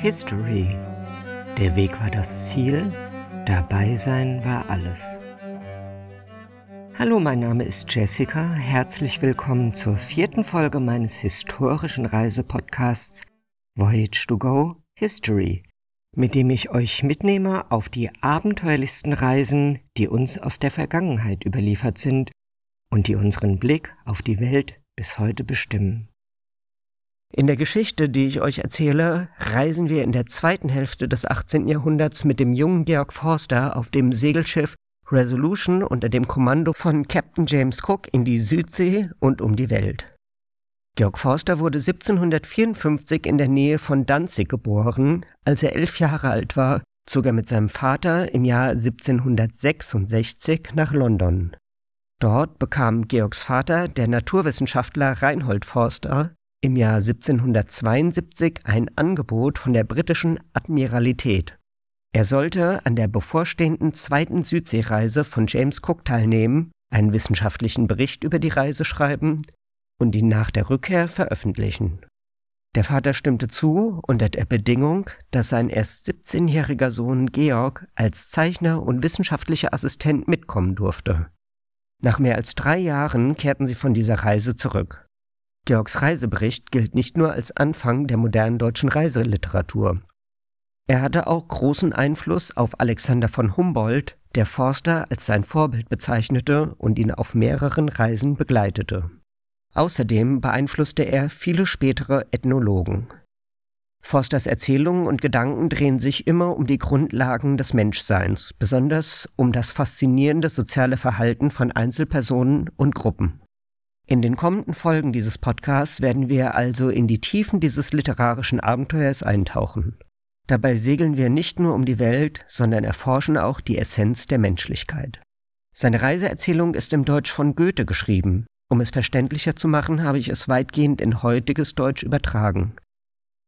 History. Der Weg war das Ziel, dabei sein war alles. Hallo, mein Name ist Jessica. Herzlich willkommen zur vierten Folge meines historischen Reisepodcasts Voyage to Go History, mit dem ich euch mitnehme auf die abenteuerlichsten Reisen, die uns aus der Vergangenheit überliefert sind und die unseren Blick auf die Welt bis heute bestimmen. In der Geschichte, die ich euch erzähle, reisen wir in der zweiten Hälfte des 18. Jahrhunderts mit dem jungen Georg Forster auf dem Segelschiff Resolution unter dem Kommando von Captain James Cook in die Südsee und um die Welt. Georg Forster wurde 1754 in der Nähe von Danzig geboren. Als er elf Jahre alt war, zog er mit seinem Vater im Jahr 1766 nach London. Dort bekam Georgs Vater, der Naturwissenschaftler Reinhold Forster, im Jahr 1772 ein Angebot von der britischen Admiralität. Er sollte an der bevorstehenden zweiten Südseereise von James Cook teilnehmen, einen wissenschaftlichen Bericht über die Reise schreiben und ihn nach der Rückkehr veröffentlichen. Der Vater stimmte zu unter der Bedingung, dass sein erst 17-jähriger Sohn Georg als Zeichner und wissenschaftlicher Assistent mitkommen durfte. Nach mehr als drei Jahren kehrten sie von dieser Reise zurück. Georgs Reisebericht gilt nicht nur als Anfang der modernen deutschen Reiseliteratur. Er hatte auch großen Einfluss auf Alexander von Humboldt, der Forster als sein Vorbild bezeichnete und ihn auf mehreren Reisen begleitete. Außerdem beeinflusste er viele spätere Ethnologen. Forsters Erzählungen und Gedanken drehen sich immer um die Grundlagen des Menschseins, besonders um das faszinierende soziale Verhalten von Einzelpersonen und Gruppen. In den kommenden Folgen dieses Podcasts werden wir also in die Tiefen dieses literarischen Abenteuers eintauchen. Dabei segeln wir nicht nur um die Welt, sondern erforschen auch die Essenz der Menschlichkeit. Seine Reiseerzählung ist im Deutsch von Goethe geschrieben. Um es verständlicher zu machen, habe ich es weitgehend in heutiges Deutsch übertragen.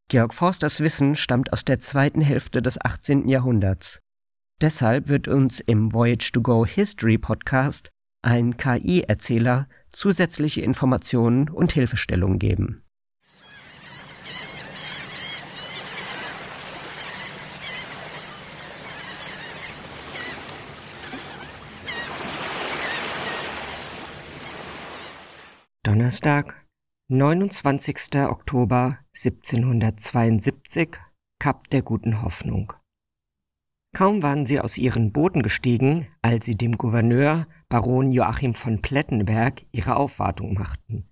Georg Forsters Wissen stammt aus der zweiten Hälfte des 18. Jahrhunderts. Deshalb wird uns im Voyage to Go History Podcast ein KI-Erzähler zusätzliche Informationen und Hilfestellungen geben. Donnerstag, 29. Oktober 1772, Kap der guten Hoffnung. Kaum waren sie aus ihren Booten gestiegen, als sie dem Gouverneur Baron Joachim von Plettenberg ihre Aufwartung machten.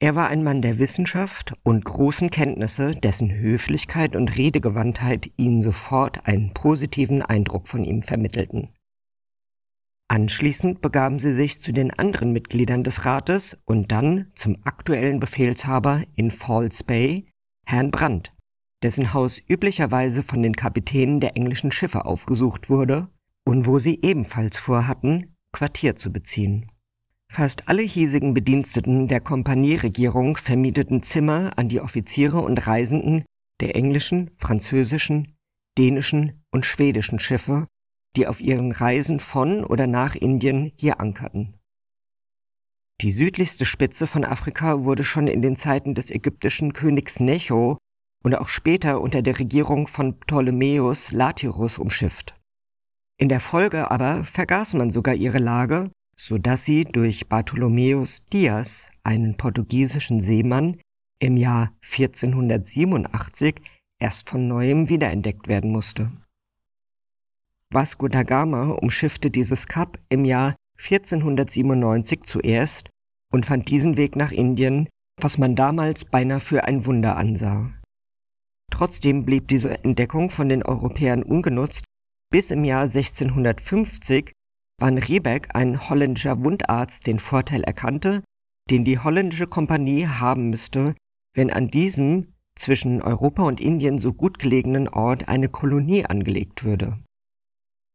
Er war ein Mann der Wissenschaft und großen Kenntnisse, dessen Höflichkeit und Redegewandtheit ihnen sofort einen positiven Eindruck von ihm vermittelten. Anschließend begaben sie sich zu den anderen Mitgliedern des Rates und dann zum aktuellen Befehlshaber in Falls Bay, Herrn Brandt, dessen Haus üblicherweise von den Kapitänen der englischen Schiffe aufgesucht wurde und wo sie ebenfalls vorhatten, Quartier zu beziehen. Fast alle hiesigen Bediensteten der Kompanieregierung vermieteten Zimmer an die Offiziere und Reisenden der englischen, französischen, dänischen und schwedischen Schiffe, die auf ihren Reisen von oder nach Indien hier ankerten. Die südlichste Spitze von Afrika wurde schon in den Zeiten des ägyptischen Königs Necho und auch später unter der Regierung von Ptolemäus Latirus umschifft. In der Folge aber vergaß man sogar ihre Lage, so dass sie durch Bartholomäus Dias, einen portugiesischen Seemann, im Jahr 1487 erst von neuem wiederentdeckt werden musste. Vasco da Gama umschiffte dieses Kap im Jahr 1497 zuerst und fand diesen Weg nach Indien, was man damals beinahe für ein Wunder ansah. Trotzdem blieb diese Entdeckung von den Europäern ungenutzt bis im Jahr 1650 Van Riebeck, ein holländischer Wundarzt, den Vorteil erkannte, den die holländische Kompanie haben müsste, wenn an diesem zwischen Europa und Indien so gut gelegenen Ort eine Kolonie angelegt würde.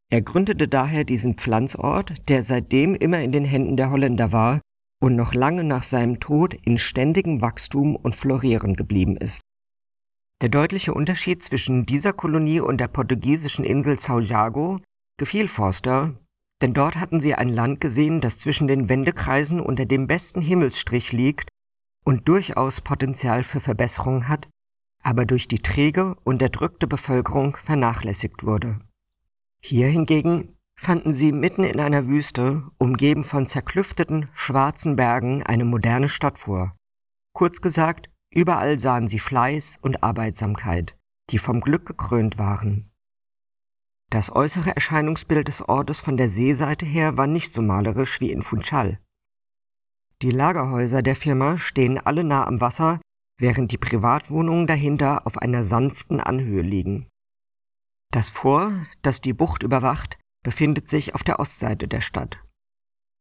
Er gründete daher diesen Pflanzort, der seitdem immer in den Händen der Holländer war und noch lange nach seinem Tod in ständigem Wachstum und Florieren geblieben ist. Der deutliche Unterschied zwischen dieser Kolonie und der portugiesischen Insel São Jago gefiel Forster, denn dort hatten sie ein Land gesehen, das zwischen den Wendekreisen unter dem besten Himmelsstrich liegt und durchaus Potenzial für Verbesserung hat, aber durch die träge, unterdrückte Bevölkerung vernachlässigt wurde. Hier hingegen fanden sie mitten in einer Wüste, umgeben von zerklüfteten, schwarzen Bergen, eine moderne Stadt vor. Kurz gesagt, überall sahen sie Fleiß und Arbeitsamkeit, die vom Glück gekrönt waren. Das äußere Erscheinungsbild des Ortes von der Seeseite her war nicht so malerisch wie in Funchal. Die Lagerhäuser der Firma stehen alle nah am Wasser, während die Privatwohnungen dahinter auf einer sanften Anhöhe liegen. Das Fort, das die Bucht überwacht, befindet sich auf der Ostseite der Stadt.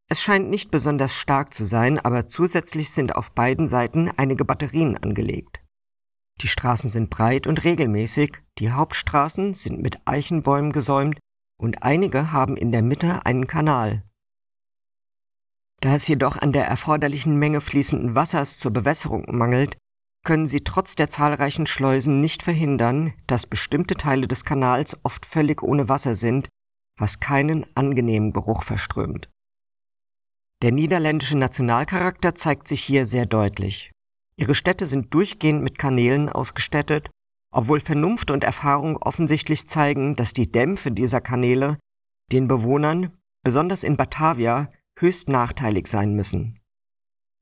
Es scheint nicht besonders stark zu sein, aber zusätzlich sind auf beiden Seiten einige Batterien angelegt. Die Straßen sind breit und regelmäßig, die Hauptstraßen sind mit Eichenbäumen gesäumt und einige haben in der Mitte einen Kanal. Da es jedoch an der erforderlichen Menge fließenden Wassers zur Bewässerung mangelt, können sie trotz der zahlreichen Schleusen nicht verhindern, dass bestimmte Teile des Kanals oft völlig ohne Wasser sind, was keinen angenehmen Geruch verströmt. Der niederländische Nationalcharakter zeigt sich hier sehr deutlich. Ihre Städte sind durchgehend mit Kanälen ausgestattet, obwohl Vernunft und Erfahrung offensichtlich zeigen, dass die Dämpfe dieser Kanäle den Bewohnern, besonders in Batavia, höchst nachteilig sein müssen.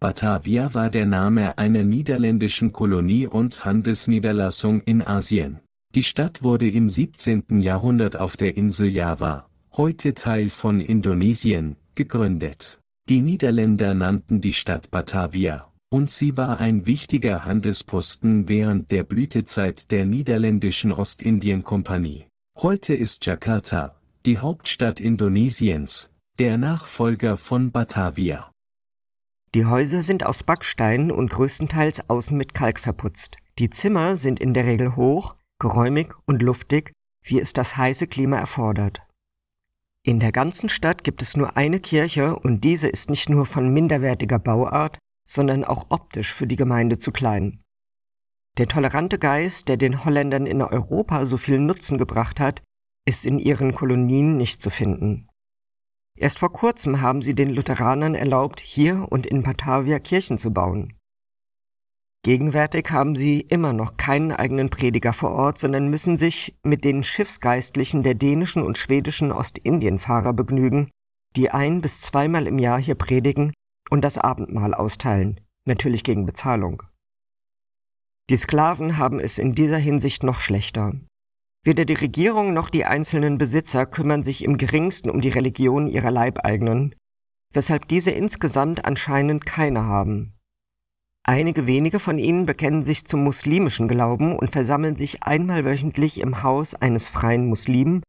Batavia war der Name einer niederländischen Kolonie und Handelsniederlassung in Asien. Die Stadt wurde im 17. Jahrhundert auf der Insel Java, heute Teil von Indonesien, gegründet. Die Niederländer nannten die Stadt Batavia, und sie war ein wichtiger Handelsposten während der Blütezeit der niederländischen Ostindien-Kompanie. Heute ist Jakarta, die Hauptstadt Indonesiens, der Nachfolger von Batavia. Die Häuser sind aus Backstein und größtenteils außen mit Kalk verputzt. Die Zimmer sind in der Regel hoch, geräumig und luftig, wie es das heiße Klima erfordert. In der ganzen Stadt gibt es nur eine Kirche und diese ist nicht nur von minderwertiger Bauart, sondern auch optisch für die Gemeinde zu klein. Der tolerante Geist, der den Holländern in Europa so viel Nutzen gebracht hat, ist in ihren Kolonien nicht zu finden. Erst vor kurzem haben sie den Lutheranern erlaubt, hier und in Batavia Kirchen zu bauen. Gegenwärtig haben sie immer noch keinen eigenen Prediger vor Ort, sondern müssen sich mit den Schiffsgeistlichen der dänischen und schwedischen Ostindienfahrer begnügen, die ein bis zweimal im Jahr hier predigen und das Abendmahl austeilen, natürlich gegen Bezahlung. Die Sklaven haben es in dieser Hinsicht noch schlechter. Weder die Regierung noch die einzelnen Besitzer kümmern sich im geringsten um die Religion ihrer Leibeigenen, weshalb diese insgesamt anscheinend keine haben. Einige wenige von ihnen bekennen sich zum muslimischen Glauben und versammeln sich einmal wöchentlich im Haus eines freien Muslimen,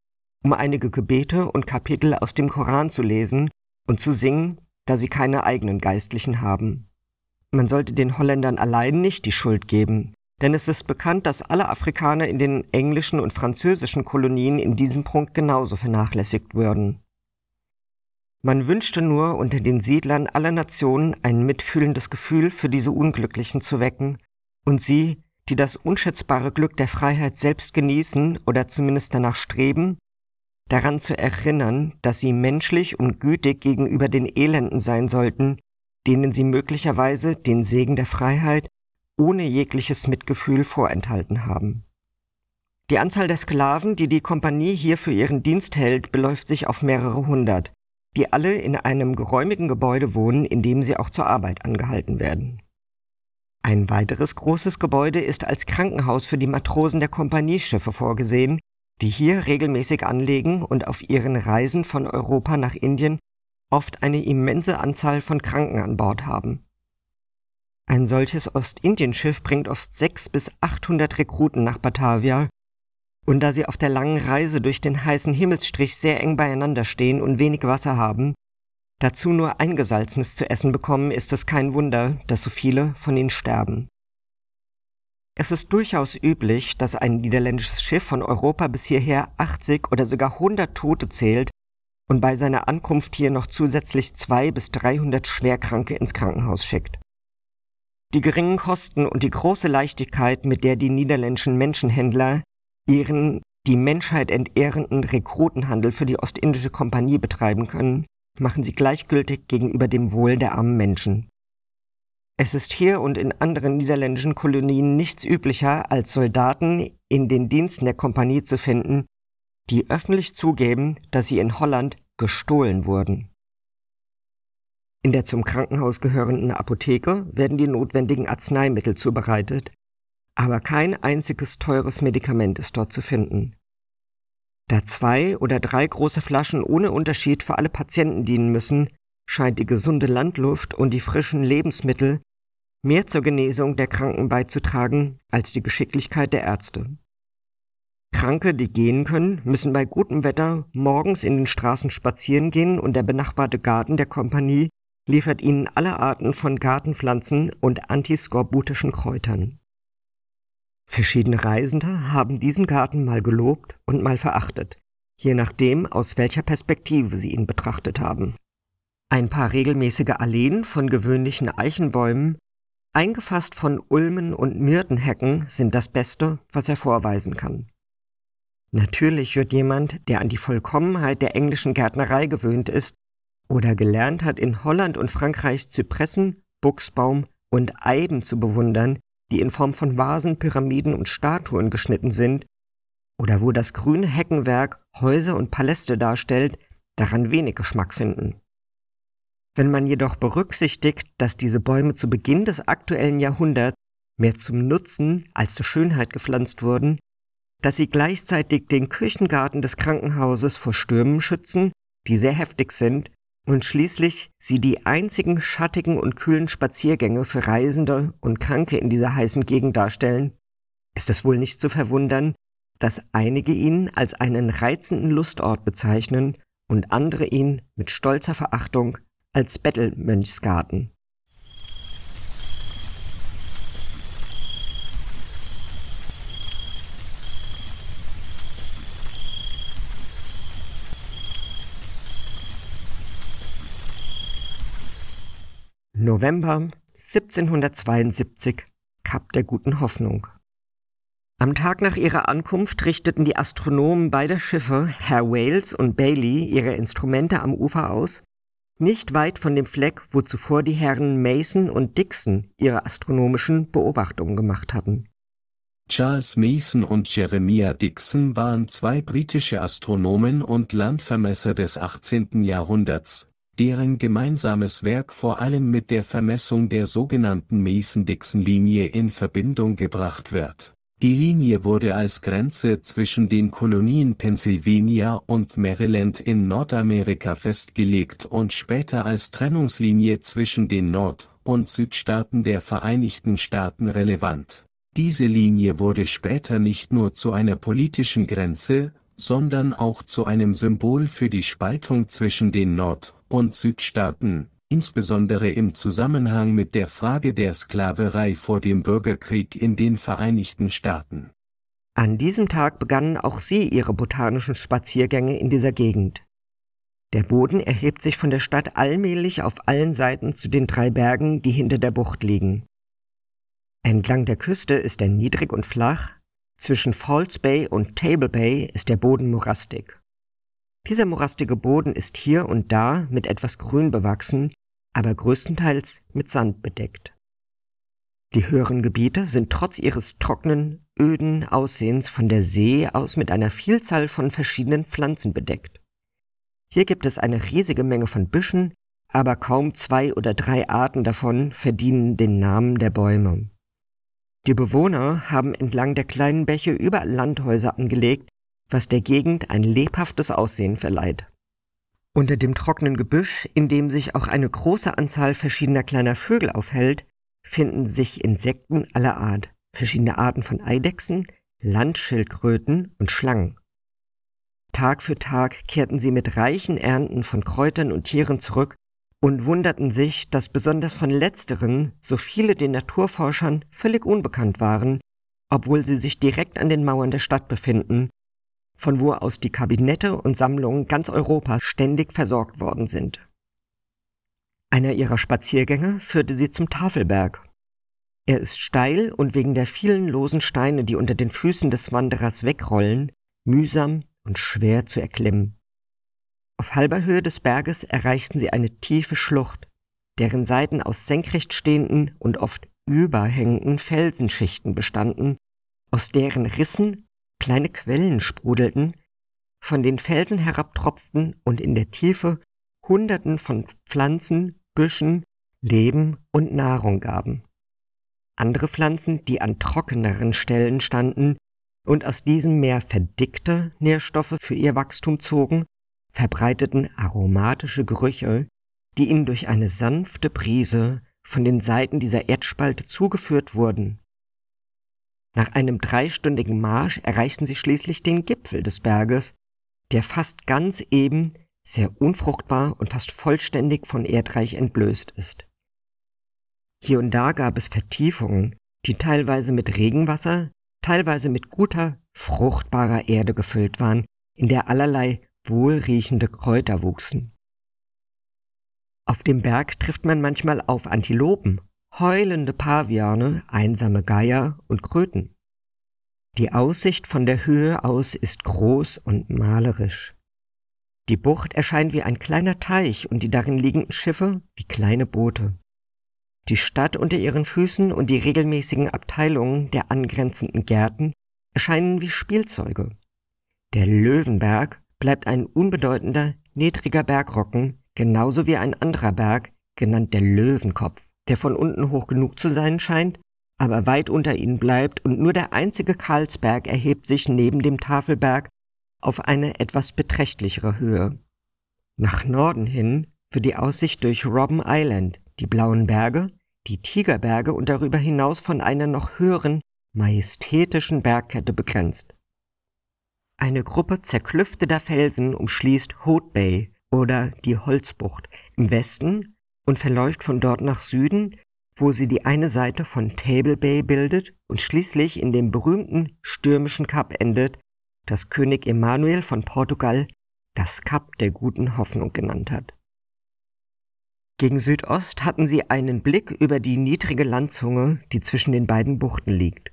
um einige Gebete und Kapitel aus dem Koran zu lesen und zu singen, da sie keine eigenen Geistlichen haben. Man sollte den Holländern allein nicht die Schuld geben, denn es ist bekannt, dass alle Afrikaner in den englischen und französischen Kolonien in diesem Punkt genauso vernachlässigt würden. Man wünschte nur unter den Siedlern aller Nationen ein mitfühlendes Gefühl für diese Unglücklichen zu wecken und sie, die das unschätzbare Glück der Freiheit selbst genießen oder zumindest danach streben, daran zu erinnern, dass sie menschlich und gütig gegenüber den Elenden sein sollten, denen sie möglicherweise den Segen der Freiheit ohne jegliches Mitgefühl vorenthalten haben. Die Anzahl der Sklaven, die die Kompanie hier für ihren Dienst hält, beläuft sich auf mehrere hundert, die alle in einem geräumigen Gebäude wohnen, in dem sie auch zur Arbeit angehalten werden. Ein weiteres großes Gebäude ist als Krankenhaus für die Matrosen der Kompanieschiffe vorgesehen, die hier regelmäßig anlegen und auf ihren Reisen von Europa nach Indien oft eine immense Anzahl von Kranken an Bord haben. Ein solches Ostindienschiff bringt oft sechs bis achthundert Rekruten nach Batavia, und da sie auf der langen Reise durch den heißen Himmelsstrich sehr eng beieinander stehen und wenig Wasser haben, dazu nur eingesalzenes zu essen bekommen, ist es kein Wunder, dass so viele von ihnen sterben. Es ist durchaus üblich, dass ein niederländisches Schiff von Europa bis hierher 80 oder sogar 100 Tote zählt und bei seiner Ankunft hier noch zusätzlich zwei bis 300 Schwerkranke ins Krankenhaus schickt. Die geringen Kosten und die große Leichtigkeit, mit der die niederländischen Menschenhändler ihren die Menschheit entehrenden Rekrutenhandel für die Ostindische Kompanie betreiben können, machen sie gleichgültig gegenüber dem Wohl der armen Menschen. Es ist hier und in anderen niederländischen Kolonien nichts üblicher, als Soldaten in den Diensten der Kompanie zu finden, die öffentlich zugeben, dass sie in Holland gestohlen wurden. In der zum Krankenhaus gehörenden Apotheke werden die notwendigen Arzneimittel zubereitet, aber kein einziges teures Medikament ist dort zu finden. Da zwei oder drei große Flaschen ohne Unterschied für alle Patienten dienen müssen, scheint die gesunde Landluft und die frischen Lebensmittel mehr zur Genesung der Kranken beizutragen als die Geschicklichkeit der Ärzte. Kranke, die gehen können, müssen bei gutem Wetter morgens in den Straßen spazieren gehen und der benachbarte Garten der Kompanie liefert ihnen alle Arten von Gartenpflanzen und antiskorbutischen Kräutern. Verschiedene Reisende haben diesen Garten mal gelobt und mal verachtet, je nachdem, aus welcher Perspektive sie ihn betrachtet haben. Ein paar regelmäßige Alleen von gewöhnlichen Eichenbäumen, eingefasst von Ulmen und Myrtenhecken, sind das Beste, was er vorweisen kann. Natürlich wird jemand, der an die Vollkommenheit der englischen Gärtnerei gewöhnt ist oder gelernt hat, in Holland und Frankreich Zypressen, Buchsbaum und Eiben zu bewundern, die in Form von Vasen, Pyramiden und Statuen geschnitten sind, oder wo das grüne Heckenwerk Häuser und Paläste darstellt, daran wenig Geschmack finden. Wenn man jedoch berücksichtigt, dass diese Bäume zu Beginn des aktuellen Jahrhunderts mehr zum Nutzen als zur Schönheit gepflanzt wurden, dass sie gleichzeitig den Küchengarten des Krankenhauses vor Stürmen schützen, die sehr heftig sind, und schließlich sie die einzigen schattigen und kühlen Spaziergänge für Reisende und Kranke in dieser heißen Gegend darstellen, ist es wohl nicht zu verwundern, dass einige ihn als einen reizenden Lustort bezeichnen und andere ihn mit stolzer Verachtung als Bettelmönchsgarten. November 1772 Kap der guten Hoffnung. Am Tag nach ihrer Ankunft richteten die Astronomen beider Schiffe, Herr Wales und Bailey, ihre Instrumente am Ufer aus, nicht weit von dem Fleck, wo zuvor die Herren Mason und Dixon ihre astronomischen Beobachtungen gemacht hatten. Charles Mason und Jeremiah Dixon waren zwei britische Astronomen und Landvermesser des 18. Jahrhunderts, deren gemeinsames Werk vor allem mit der Vermessung der sogenannten Mason-Dixon-Linie in Verbindung gebracht wird. Die Linie wurde als Grenze zwischen den Kolonien Pennsylvania und Maryland in Nordamerika festgelegt und später als Trennungslinie zwischen den Nord- und Südstaaten der Vereinigten Staaten relevant. Diese Linie wurde später nicht nur zu einer politischen Grenze, sondern auch zu einem Symbol für die Spaltung zwischen den Nord- und Südstaaten, insbesondere im Zusammenhang mit der Frage der Sklaverei vor dem Bürgerkrieg in den Vereinigten Staaten. An diesem Tag begannen auch sie ihre botanischen Spaziergänge in dieser Gegend. Der Boden erhebt sich von der Stadt allmählich auf allen Seiten zu den drei Bergen, die hinter der Bucht liegen. Entlang der Küste ist er niedrig und flach, zwischen Falls Bay und Table Bay ist der Boden morastig. Dieser morastige Boden ist hier und da mit etwas Grün bewachsen, aber größtenteils mit Sand bedeckt. Die höheren Gebiete sind trotz ihres trockenen, öden Aussehens von der See aus mit einer Vielzahl von verschiedenen Pflanzen bedeckt. Hier gibt es eine riesige Menge von Büschen, aber kaum zwei oder drei Arten davon verdienen den Namen der Bäume. Die Bewohner haben entlang der kleinen Bäche überall Landhäuser angelegt, was der Gegend ein lebhaftes Aussehen verleiht. Unter dem trockenen Gebüsch, in dem sich auch eine große Anzahl verschiedener kleiner Vögel aufhält, finden sich Insekten aller Art, verschiedene Arten von Eidechsen, Landschildkröten und Schlangen. Tag für Tag kehrten sie mit reichen Ernten von Kräutern und Tieren zurück und wunderten sich, dass besonders von letzteren so viele den Naturforschern völlig unbekannt waren, obwohl sie sich direkt an den Mauern der Stadt befinden von wo aus die Kabinette und Sammlungen ganz Europas ständig versorgt worden sind. Einer ihrer Spaziergänge führte sie zum Tafelberg. Er ist steil und wegen der vielen losen Steine, die unter den Füßen des Wanderers wegrollen, mühsam und schwer zu erklimmen. Auf halber Höhe des Berges erreichten sie eine tiefe Schlucht. deren Seiten aus senkrecht stehenden und oft überhängenden Felsenschichten bestanden, aus deren Rissen kleine Quellen sprudelten, von den Felsen herabtropften und in der Tiefe Hunderten von Pflanzen, Büschen, Leben und Nahrung gaben. Andere Pflanzen, die an trockeneren Stellen standen und aus diesem mehr verdickte Nährstoffe für ihr Wachstum zogen, verbreiteten aromatische Gerüche, die ihnen durch eine sanfte Brise von den Seiten dieser Erdspalte zugeführt wurden. Nach einem dreistündigen Marsch erreichten sie schließlich den Gipfel des Berges, der fast ganz eben, sehr unfruchtbar und fast vollständig von Erdreich entblößt ist. Hier und da gab es Vertiefungen, die teilweise mit Regenwasser, teilweise mit guter, fruchtbarer Erde gefüllt waren, in der allerlei wohlriechende Kräuter wuchsen. Auf dem Berg trifft man manchmal auf Antilopen, heulende Paviane, einsame Geier und Kröten. Die Aussicht von der Höhe aus ist groß und malerisch. Die Bucht erscheint wie ein kleiner Teich und die darin liegenden Schiffe wie kleine Boote. Die Stadt unter ihren Füßen und die regelmäßigen Abteilungen der angrenzenden Gärten erscheinen wie Spielzeuge. Der Löwenberg bleibt ein unbedeutender, niedriger Bergrocken, genauso wie ein anderer Berg, genannt der Löwenkopf, der von unten hoch genug zu sein scheint, aber weit unter ihnen bleibt und nur der einzige Karlsberg erhebt sich neben dem Tafelberg auf eine etwas beträchtlichere Höhe. Nach Norden hin wird die Aussicht durch Robben Island, die blauen Berge, die Tigerberge und darüber hinaus von einer noch höheren, majestätischen Bergkette begrenzt. Eine Gruppe zerklüfteter Felsen umschließt Hood Bay oder die Holzbucht im Westen und verläuft von dort nach Süden, wo sie die eine Seite von Table Bay bildet und schließlich in dem berühmten stürmischen Kap endet, das König Emanuel von Portugal das Kap der guten Hoffnung genannt hat. Gegen Südost hatten sie einen Blick über die niedrige Landzunge, die zwischen den beiden Buchten liegt.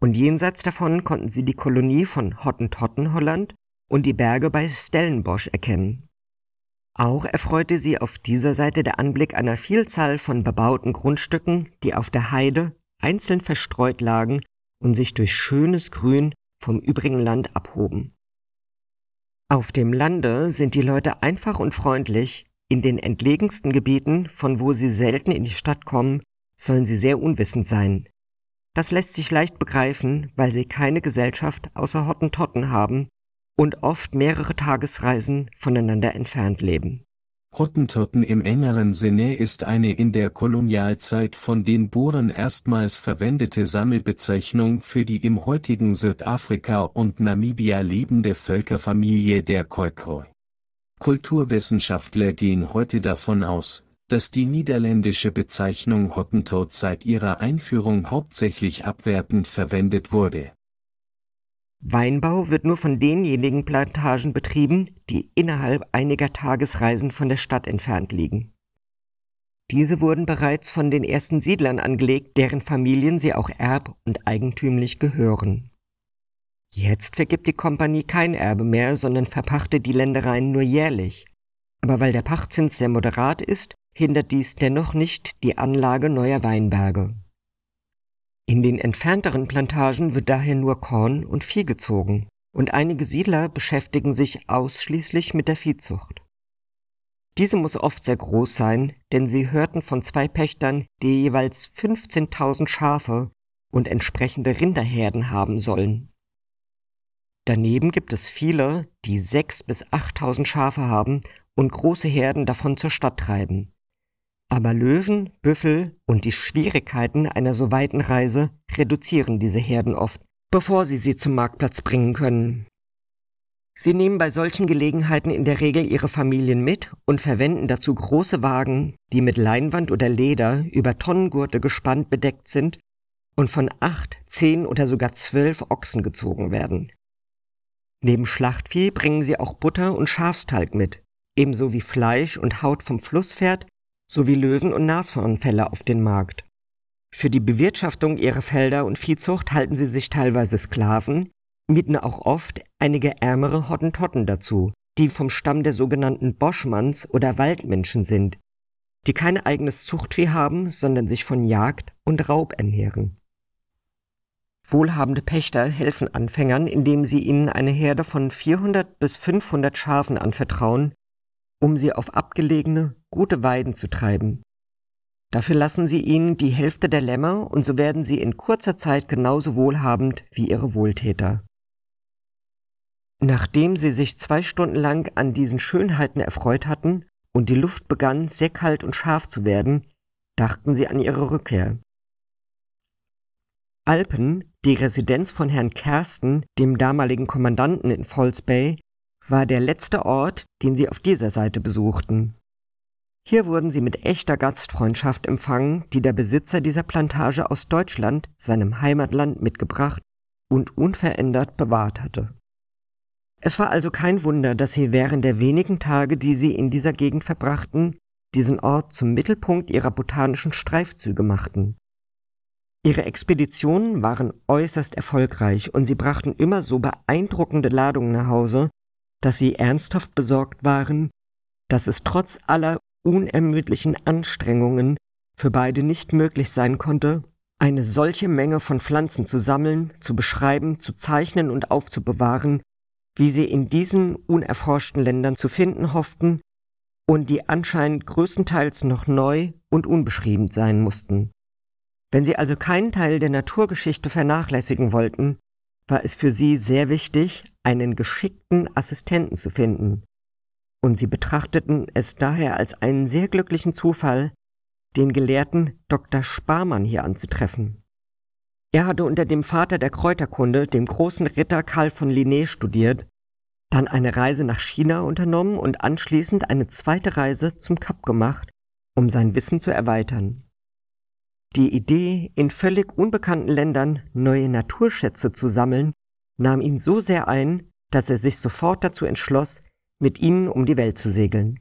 Und jenseits davon konnten sie die Kolonie von Hottentotten Holland und die Berge bei Stellenbosch erkennen. Auch erfreute sie auf dieser Seite der Anblick einer Vielzahl von bebauten Grundstücken, die auf der Heide einzeln verstreut lagen und sich durch schönes Grün vom übrigen Land abhoben. Auf dem Lande sind die Leute einfach und freundlich, in den entlegensten Gebieten, von wo sie selten in die Stadt kommen, sollen sie sehr unwissend sein. Das lässt sich leicht begreifen, weil sie keine Gesellschaft außer Hottentotten haben und oft mehrere Tagesreisen voneinander entfernt leben. Hottentotten im engeren Sinne ist eine in der Kolonialzeit von den Boeren erstmals verwendete Sammelbezeichnung für die im heutigen Südafrika und Namibia lebende Völkerfamilie der Khoikhoi. Kulturwissenschaftler gehen heute davon aus, dass die niederländische Bezeichnung Hottentot seit ihrer Einführung hauptsächlich abwertend verwendet wurde Weinbau wird nur von denjenigen Plantagen betrieben, die innerhalb einiger Tagesreisen von der Stadt entfernt liegen. Diese wurden bereits von den ersten Siedlern angelegt, deren Familien sie auch erb- und eigentümlich gehören. Jetzt vergibt die Kompanie kein Erbe mehr, sondern verpachtet die Ländereien nur jährlich. Aber weil der Pachtzins sehr moderat ist, hindert dies dennoch nicht die Anlage neuer Weinberge. In den entfernteren Plantagen wird daher nur Korn und Vieh gezogen, und einige Siedler beschäftigen sich ausschließlich mit der Viehzucht. Diese muss oft sehr groß sein, denn sie hörten von zwei Pächtern, die jeweils 15.000 Schafe und entsprechende Rinderherden haben sollen. Daneben gibt es viele, die sechs bis 8.000 Schafe haben und große Herden davon zur Stadt treiben. Aber Löwen, Büffel und die Schwierigkeiten einer so weiten Reise reduzieren diese Herden oft, bevor sie sie zum Marktplatz bringen können. Sie nehmen bei solchen Gelegenheiten in der Regel ihre Familien mit und verwenden dazu große Wagen, die mit Leinwand oder Leder über Tonnengurte gespannt bedeckt sind und von acht, zehn oder sogar zwölf Ochsen gezogen werden. Neben Schlachtvieh bringen sie auch Butter und Schafstalg mit, ebenso wie Fleisch und Haut vom Flusspferd sowie Löwen- und Nashornfälle auf den Markt. Für die Bewirtschaftung ihrer Felder und Viehzucht halten sie sich teilweise Sklaven, mieten auch oft einige ärmere Hottentotten dazu, die vom Stamm der sogenannten Boschmanns oder Waldmenschen sind. die kein eigenes Zuchtvieh haben, sondern sich von Jagd und Raub ernähren. Wohlhabende Pächter helfen Anfängern, indem sie ihnen eine Herde von 400 bis 500 Schafen anvertrauen, um sie auf abgelegene, gute Weiden zu treiben. Dafür lassen sie ihnen die Hälfte der Lämmer und so werden sie in kurzer Zeit genauso wohlhabend wie ihre Wohltäter. Nachdem sie sich zwei Stunden lang an diesen Schönheiten erfreut hatten und die Luft begann sehr kalt und scharf zu werden, dachten sie an ihre Rückkehr. Alpen, die Residenz von Herrn Kersten, dem damaligen Kommandanten in Falls Bay, war der letzte Ort, den sie auf dieser Seite besuchten. Hier wurden sie mit echter Gastfreundschaft empfangen, die der Besitzer dieser Plantage aus Deutschland, seinem Heimatland, mitgebracht und unverändert bewahrt hatte. Es war also kein Wunder, dass sie während der wenigen Tage, die sie in dieser Gegend verbrachten, diesen Ort zum Mittelpunkt ihrer botanischen Streifzüge machten. Ihre Expeditionen waren äußerst erfolgreich und sie brachten immer so beeindruckende Ladungen nach Hause, dass sie ernsthaft besorgt waren, dass es trotz aller unermüdlichen Anstrengungen für beide nicht möglich sein konnte, eine solche Menge von Pflanzen zu sammeln, zu beschreiben, zu zeichnen und aufzubewahren, wie sie in diesen unerforschten Ländern zu finden hofften und die anscheinend größtenteils noch neu und unbeschrieben sein mussten. Wenn sie also keinen Teil der Naturgeschichte vernachlässigen wollten, war es für sie sehr wichtig, einen geschickten Assistenten zu finden. Und sie betrachteten es daher als einen sehr glücklichen Zufall, den Gelehrten Dr. Sparmann hier anzutreffen. Er hatte unter dem Vater der Kräuterkunde, dem großen Ritter Karl von Linné, studiert, dann eine Reise nach China unternommen und anschließend eine zweite Reise zum Kap gemacht, um sein Wissen zu erweitern. Die Idee, in völlig unbekannten Ländern neue Naturschätze zu sammeln, nahm ihn so sehr ein, dass er sich sofort dazu entschloss, mit ihnen um die Welt zu segeln.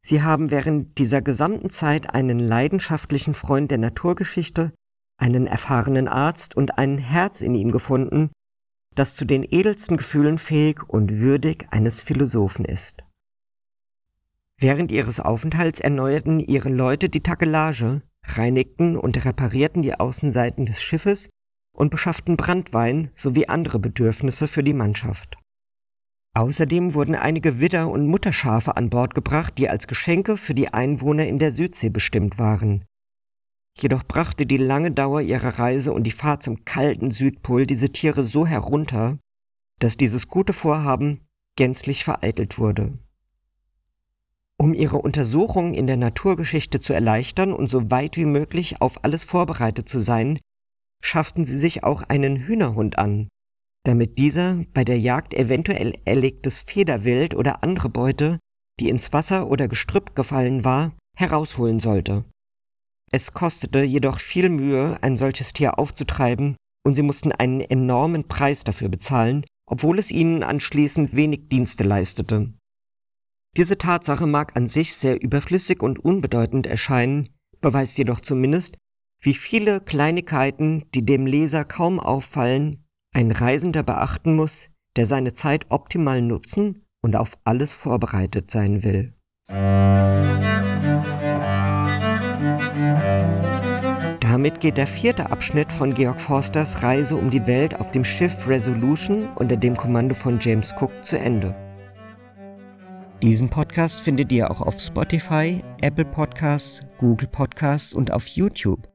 Sie haben während dieser gesamten Zeit einen leidenschaftlichen Freund der Naturgeschichte, einen erfahrenen Arzt und ein Herz in ihm gefunden, das zu den edelsten Gefühlen fähig und würdig eines Philosophen ist. Während ihres Aufenthalts erneuerten ihre Leute die Takelage, reinigten und reparierten die Außenseiten des Schiffes und beschafften Brandwein sowie andere Bedürfnisse für die Mannschaft. Außerdem wurden einige Widder- und Mutterschafe an Bord gebracht, die als Geschenke für die Einwohner in der Südsee bestimmt waren. Jedoch brachte die lange Dauer ihrer Reise und die Fahrt zum kalten Südpol diese Tiere so herunter, dass dieses gute Vorhaben gänzlich vereitelt wurde. Um ihre Untersuchungen in der Naturgeschichte zu erleichtern und so weit wie möglich auf alles vorbereitet zu sein, schafften sie sich auch einen Hühnerhund an, damit dieser bei der Jagd eventuell erlegtes Federwild oder andere Beute, die ins Wasser oder Gestrüpp gefallen war, herausholen sollte. Es kostete jedoch viel Mühe, ein solches Tier aufzutreiben, und sie mussten einen enormen Preis dafür bezahlen, obwohl es ihnen anschließend wenig Dienste leistete. Diese Tatsache mag an sich sehr überflüssig und unbedeutend erscheinen, beweist jedoch zumindest, wie viele Kleinigkeiten, die dem Leser kaum auffallen, ein Reisender beachten muss, der seine Zeit optimal nutzen und auf alles vorbereitet sein will. Damit geht der vierte Abschnitt von Georg Forsters Reise um die Welt auf dem Schiff Resolution unter dem Kommando von James Cook zu Ende. Diesen Podcast findet ihr auch auf Spotify, Apple Podcasts, Google Podcasts und auf YouTube.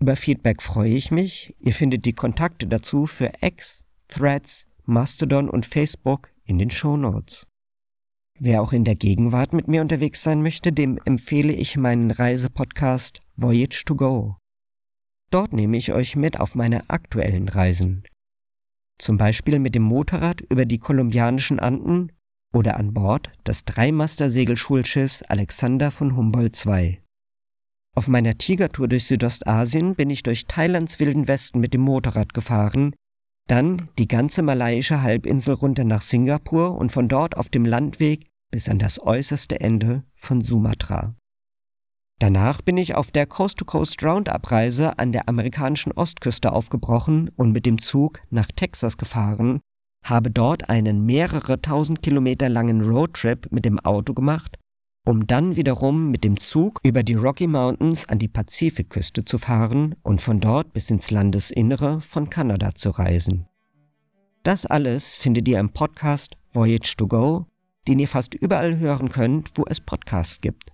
Über Feedback freue ich mich. Ihr findet die Kontakte dazu für X, Threads, Mastodon und Facebook in den Show Notes. Wer auch in der Gegenwart mit mir unterwegs sein möchte, dem empfehle ich meinen Reisepodcast Voyage to Go. Dort nehme ich euch mit auf meine aktuellen Reisen. Zum Beispiel mit dem Motorrad über die kolumbianischen Anden oder an Bord des Dreimaster-Segelschulschiffs Alexander von Humboldt II. Auf meiner Tigertour durch Südostasien bin ich durch Thailands wilden Westen mit dem Motorrad gefahren, dann die ganze malaiische Halbinsel runter nach Singapur und von dort auf dem Landweg bis an das äußerste Ende von Sumatra. Danach bin ich auf der Coast-to-Coast Roundup-Reise an der amerikanischen Ostküste aufgebrochen und mit dem Zug nach Texas gefahren, habe dort einen mehrere tausend Kilometer langen Roadtrip mit dem Auto gemacht um dann wiederum mit dem Zug über die Rocky Mountains an die Pazifikküste zu fahren und von dort bis ins Landesinnere von Kanada zu reisen. Das alles findet ihr im Podcast Voyage to Go, den ihr fast überall hören könnt, wo es Podcasts gibt.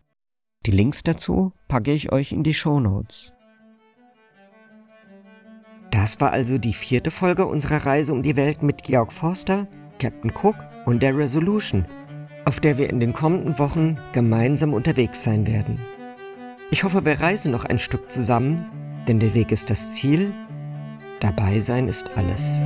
Die Links dazu packe ich euch in die Show Notes. Das war also die vierte Folge unserer Reise um die Welt mit Georg Forster, Captain Cook und der Resolution, auf der wir in den kommenden Wochen gemeinsam unterwegs sein werden. Ich hoffe, wir reisen noch ein Stück zusammen, denn der Weg ist das Ziel, dabei sein ist alles.